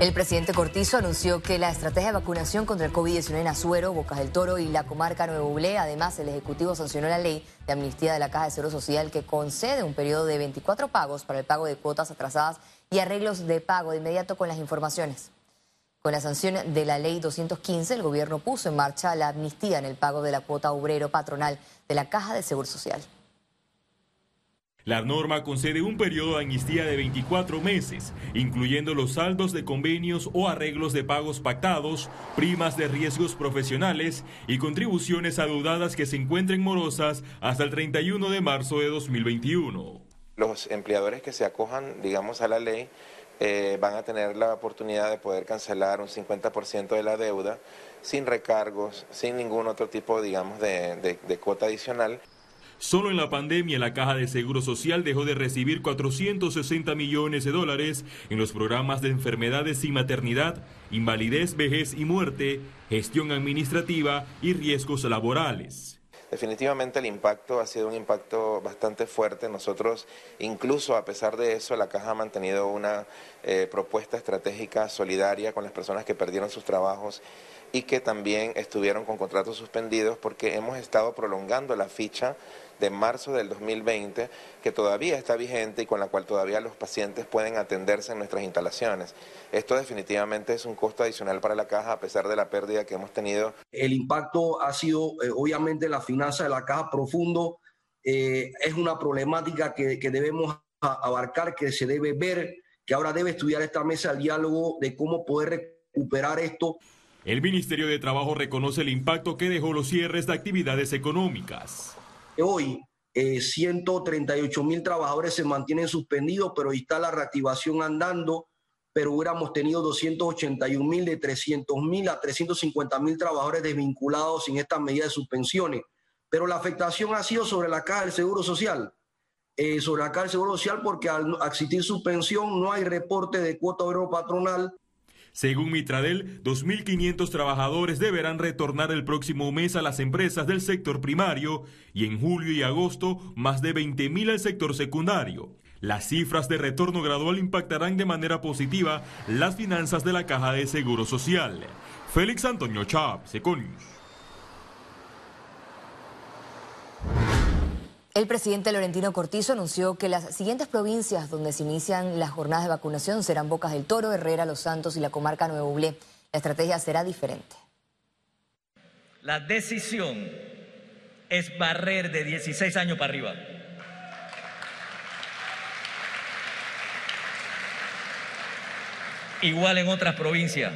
El presidente Cortizo anunció que la estrategia de vacunación contra el COVID-19 en Azuero, Bocas del Toro y la comarca Nuevo Bublé, además el Ejecutivo sancionó la ley de amnistía de la Caja de Seguro Social que concede un periodo de 24 pagos para el pago de cuotas atrasadas y arreglos de pago de inmediato con las informaciones. Con la sanción de la ley 215, el gobierno puso en marcha la amnistía en el pago de la cuota obrero patronal de la Caja de Seguro Social. La norma concede un periodo de amnistía de 24 meses, incluyendo los saldos de convenios o arreglos de pagos pactados, primas de riesgos profesionales y contribuciones adeudadas que se encuentren morosas hasta el 31 de marzo de 2021. Los empleadores que se acojan, digamos, a la ley eh, van a tener la oportunidad de poder cancelar un 50% de la deuda sin recargos, sin ningún otro tipo, digamos, de cuota adicional. Solo en la pandemia la Caja de Seguro Social dejó de recibir 460 millones de dólares en los programas de enfermedades y maternidad, invalidez, vejez y muerte, gestión administrativa y riesgos laborales. Definitivamente el impacto ha sido un impacto bastante fuerte. Nosotros, incluso a pesar de eso, la Caja ha mantenido una eh, propuesta estratégica solidaria con las personas que perdieron sus trabajos y que también estuvieron con contratos suspendidos porque hemos estado prolongando la ficha de marzo del 2020 que todavía está vigente y con la cual todavía los pacientes pueden atenderse en nuestras instalaciones. Esto definitivamente es un costo adicional para la caja a pesar de la pérdida que hemos tenido. El impacto ha sido eh, obviamente la finanza de la caja profundo. Eh, es una problemática que, que debemos abarcar, que se debe ver, que ahora debe estudiar esta mesa el diálogo de cómo poder recuperar esto. El Ministerio de Trabajo reconoce el impacto que dejó los cierres de actividades económicas. Hoy, 138 eh, mil trabajadores se mantienen suspendidos, pero está la reactivación andando, pero hubiéramos tenido 281 mil de 300 mil a 350 mil trabajadores desvinculados sin esta medida de suspensiones. Pero la afectación ha sido sobre la caja del Seguro Social. Eh, sobre la caja del Seguro Social porque al existir suspensión no hay reporte de cuota obrero patronal según Mitradel, 2.500 trabajadores deberán retornar el próximo mes a las empresas del sector primario y en julio y agosto más de 20.000 al sector secundario. Las cifras de retorno gradual impactarán de manera positiva las finanzas de la Caja de Seguro Social. Félix Antonio Chávez, Econius. El presidente Laurentino Cortizo anunció que las siguientes provincias donde se inician las jornadas de vacunación serán Bocas del Toro, Herrera, Los Santos y la comarca Nuevo. La estrategia será diferente. La decisión es barrer de 16 años para arriba. Igual en otras provincias,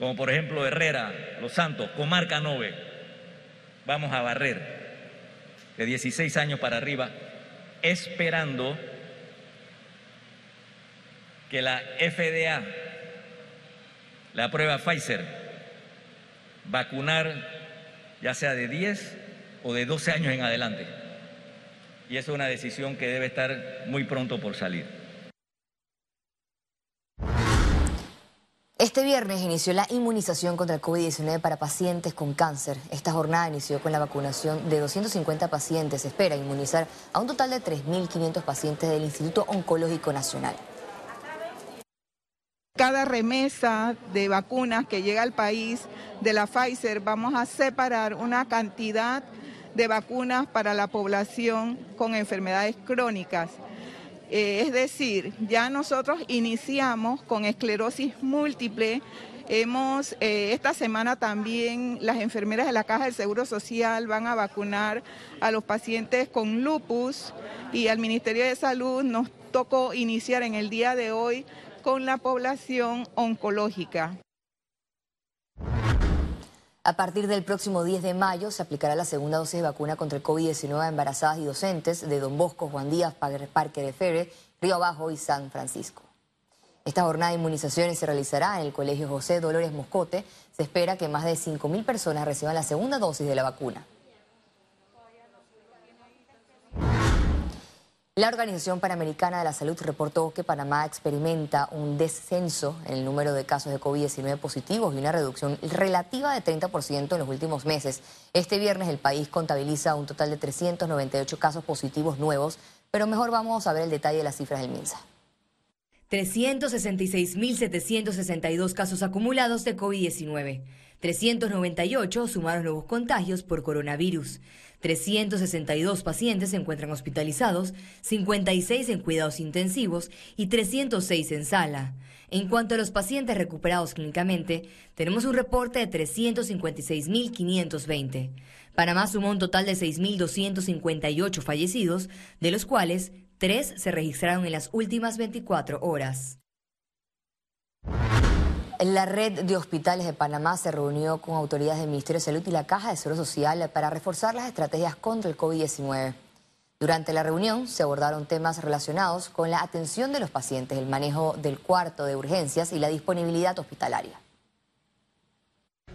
como por ejemplo Herrera, Los Santos, comarca Nove, vamos a barrer de 16 años para arriba, esperando que la FDA, la prueba Pfizer, vacunar ya sea de 10 o de 12 años en adelante. Y es una decisión que debe estar muy pronto por salir. Este viernes inició la inmunización contra el COVID-19 para pacientes con cáncer. Esta jornada inició con la vacunación de 250 pacientes. Se espera inmunizar a un total de 3.500 pacientes del Instituto Oncológico Nacional. Cada remesa de vacunas que llega al país de la Pfizer vamos a separar una cantidad de vacunas para la población con enfermedades crónicas. Eh, es decir, ya nosotros iniciamos con esclerosis múltiple. Hemos, eh, esta semana también las enfermeras de la Caja del Seguro Social van a vacunar a los pacientes con lupus y al Ministerio de Salud nos tocó iniciar en el día de hoy con la población oncológica. A partir del próximo 10 de mayo se aplicará la segunda dosis de vacuna contra el COVID-19 a embarazadas y docentes de Don Bosco, Juan Díaz, Parque de Fere, Río Abajo y San Francisco. Esta jornada de inmunizaciones se realizará en el Colegio José Dolores Moscote. Se espera que más de 5.000 personas reciban la segunda dosis de la vacuna. La Organización Panamericana de la Salud reportó que Panamá experimenta un descenso en el número de casos de COVID-19 positivos y una reducción relativa de 30% en los últimos meses. Este viernes el país contabiliza un total de 398 casos positivos nuevos, pero mejor vamos a ver el detalle de las cifras del MINSA. 366.762 casos acumulados de COVID-19. 398 sumaron nuevos contagios por coronavirus. 362 pacientes se encuentran hospitalizados, 56 en cuidados intensivos y 306 en sala. En cuanto a los pacientes recuperados clínicamente, tenemos un reporte de 356.520. Panamá sumó un total de 6.258 fallecidos, de los cuales 3 se registraron en las últimas 24 horas. La red de hospitales de Panamá se reunió con autoridades del Ministerio de Salud y la Caja de Seguro Social para reforzar las estrategias contra el COVID-19. Durante la reunión se abordaron temas relacionados con la atención de los pacientes, el manejo del cuarto de urgencias y la disponibilidad hospitalaria.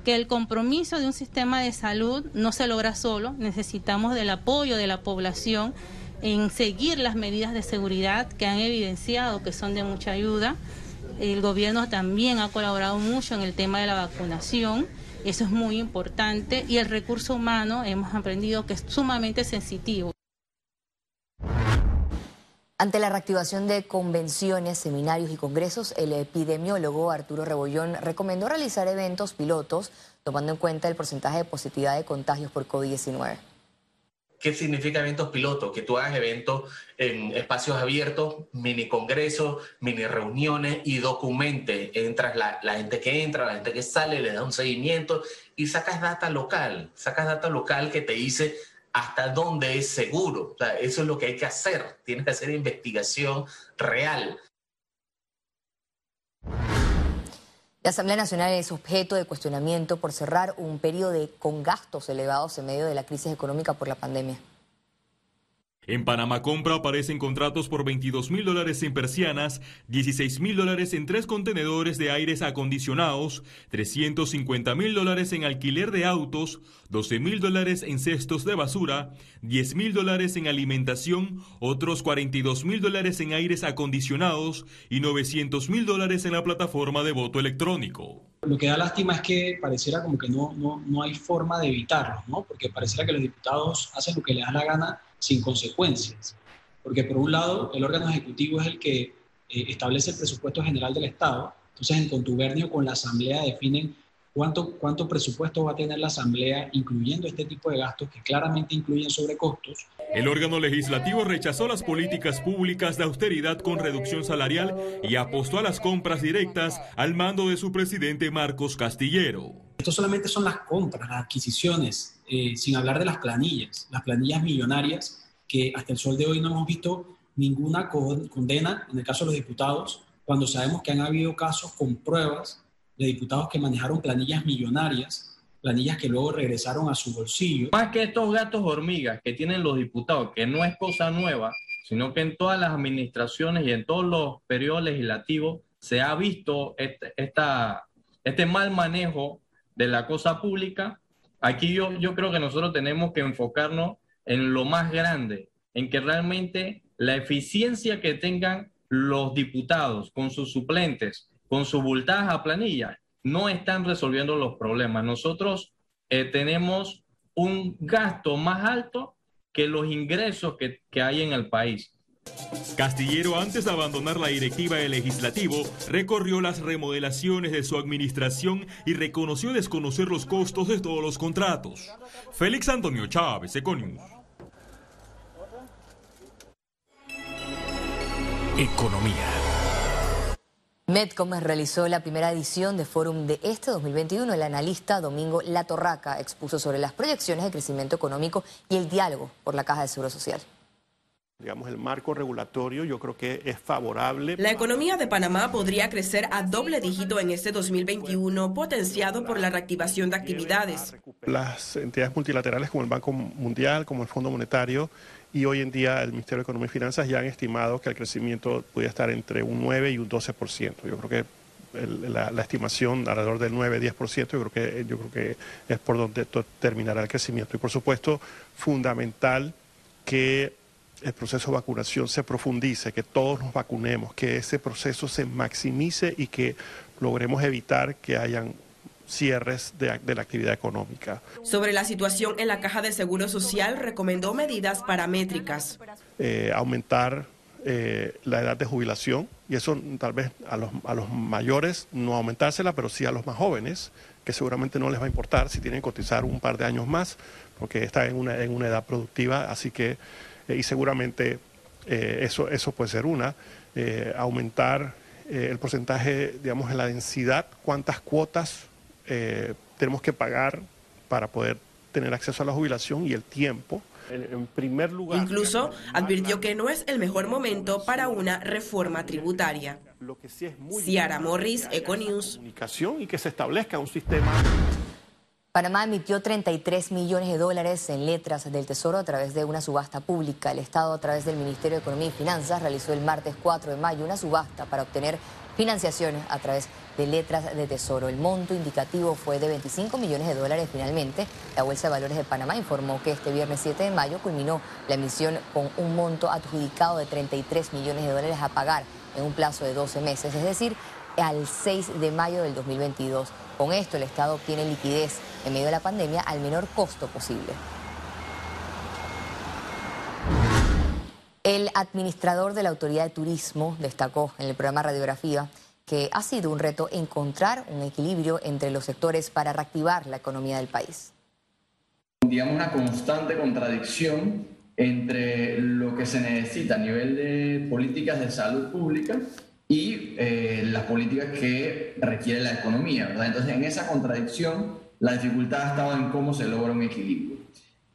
Que el compromiso de un sistema de salud no se logra solo, necesitamos del apoyo de la población en seguir las medidas de seguridad que han evidenciado que son de mucha ayuda el gobierno también ha colaborado mucho en el tema de la vacunación. Eso es muy importante. Y el recurso humano hemos aprendido que es sumamente sensitivo. Ante la reactivación de convenciones, seminarios y congresos, el epidemiólogo Arturo Rebollón recomendó realizar eventos pilotos tomando en cuenta el porcentaje de positividad de contagios por COVID-19. ¿Qué significa eventos pilotos? Que tú hagas eventos en espacios abiertos, mini congresos, mini reuniones y documentes. Entras la, gente que entra, la gente que sale, le da un seguimiento y sacas data local. Sacas data local que te dice hasta dónde es seguro. eso es lo que hay que hacer. Tienes que hacer investigación real. La Asamblea Nacional es objeto de cuestionamiento por cerrar un periodo con gastos elevados en medio de la crisis económica por la pandemia. En Panamá Compra aparecen contratos por 22 mil dólares en persianas, 16 mil dólares en tres contenedores de aires acondicionados, 350 mil dólares en alquiler de autos, 12 mil dólares en cestos de basura, 10 mil dólares en alimentación, otros 42 mil dólares en aires acondicionados y 900 mil dólares en la plataforma de voto electrónico. Lo que da lástima es que pareciera como que no, no, no hay forma de evitarlo, ¿no? porque pareciera que los diputados hacen lo que les da la gana sin consecuencias. Porque por un lado, el órgano ejecutivo es el que eh, establece el presupuesto general del Estado, entonces en contubernio con la Asamblea definen cuánto, cuánto presupuesto va a tener la Asamblea, incluyendo este tipo de gastos que claramente incluyen sobrecostos. El órgano legislativo rechazó las políticas públicas de austeridad con reducción salarial y apostó a las compras directas al mando de su presidente Marcos Castillero. Esto solamente son las compras, las adquisiciones, eh, sin hablar de las planillas, las planillas millonarias que hasta el sol de hoy no hemos visto ninguna condena en el caso de los diputados, cuando sabemos que han habido casos con pruebas de diputados que manejaron planillas millonarias, planillas que luego regresaron a su bolsillo. Más que estos gatos hormigas que tienen los diputados, que no es cosa nueva, sino que en todas las administraciones y en todos los periodos legislativos se ha visto este, este mal manejo de la cosa pública, aquí yo, yo creo que nosotros tenemos que enfocarnos en lo más grande, en que realmente la eficiencia que tengan los diputados con sus suplentes, con su bultadas a planilla, no están resolviendo los problemas. Nosotros eh, tenemos un gasto más alto que los ingresos que, que hay en el país. Castillero, antes de abandonar la directiva del legislativo, recorrió las remodelaciones de su administración y reconoció desconocer los costos de todos los contratos. Félix Antonio Chávez, Econius. Economía. Medcom realizó la primera edición de Fórum de este 2021. El analista Domingo Latorraca expuso sobre las proyecciones de crecimiento económico y el diálogo por la Caja de Seguro Social digamos, el marco regulatorio yo creo que es favorable. La economía de Panamá podría crecer a doble dígito en este 2021, potenciado por la reactivación de actividades. Las entidades multilaterales como el Banco Mundial, como el Fondo Monetario y hoy en día el Ministerio de Economía y Finanzas ya han estimado que el crecimiento puede estar entre un 9 y un 12%. Yo creo que la, estimación alrededor del 9-10%, yo creo que yo creo que es por donde terminará el crecimiento. Y por supuesto, fundamental que el proceso de vacunación se profundice, que todos nos vacunemos, que ese proceso se maximice y que logremos evitar que hayan cierres de, la actividad económica. Sobre la situación en la Caja de Seguro Social, recomendó medidas paramétricas. Eh, aumentar eh, la edad de jubilación y eso tal vez a los, a los mayores no aumentársela, pero sí a los más jóvenes, que seguramente no les va a importar si tienen que cotizar un par de años más, porque están en una, en una edad productiva, así que, eh, y seguramente eh, eso, eso puede ser una, eh, aumentar el porcentaje, digamos, en la densidad, cuántas cuotas tenemos que pagar para poder tener acceso a la jubilación y el tiempo en, primer lugar. Incluso advirtió que no es el mejor momento para una reforma tributaria. Lo que sí es muy Ciara Morris, Econews. Comunicación y que se establezca un sistema. Panamá emitió 33 millones de dólares en letras del Tesoro a través de una subasta pública. El Estado, a través del Ministerio de Economía y Finanzas, realizó el martes 4 de mayo una subasta para obtener financiaciones a través de letras de tesoro. El monto indicativo fue de 25 millones de dólares finalmente. La Bolsa de Valores de Panamá informó que este viernes 7 de mayo culminó la emisión con un monto adjudicado de 33 millones de dólares a pagar en un plazo de 12 meses, es decir, al 6 de mayo del 2022. Con esto el Estado obtiene liquidez en medio de la pandemia al menor costo posible. El administrador de la Autoridad de Turismo destacó en el programa Radiografía que ha sido un reto encontrar un equilibrio entre los sectores para reactivar la economía del país. Digamos una constante contradicción entre lo que se necesita a nivel de políticas de salud pública y eh, las políticas que requiere la economía. Entonces, en esa contradicción, la dificultad ha estado en cómo se logra un equilibrio.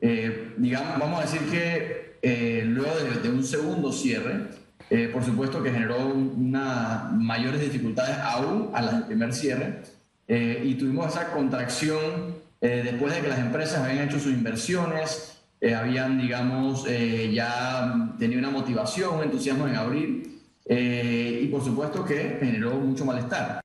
Eh, digamos, vamos a decir que eh, luego de, un segundo cierre, eh, por supuesto que generó unas mayores dificultades aún a las del primer cierre, eh, y tuvimos esa contracción después de que las empresas habían hecho sus inversiones, habían, digamos, ya tenido una motivación, un entusiasmo en abrir, y por supuesto que generó mucho malestar.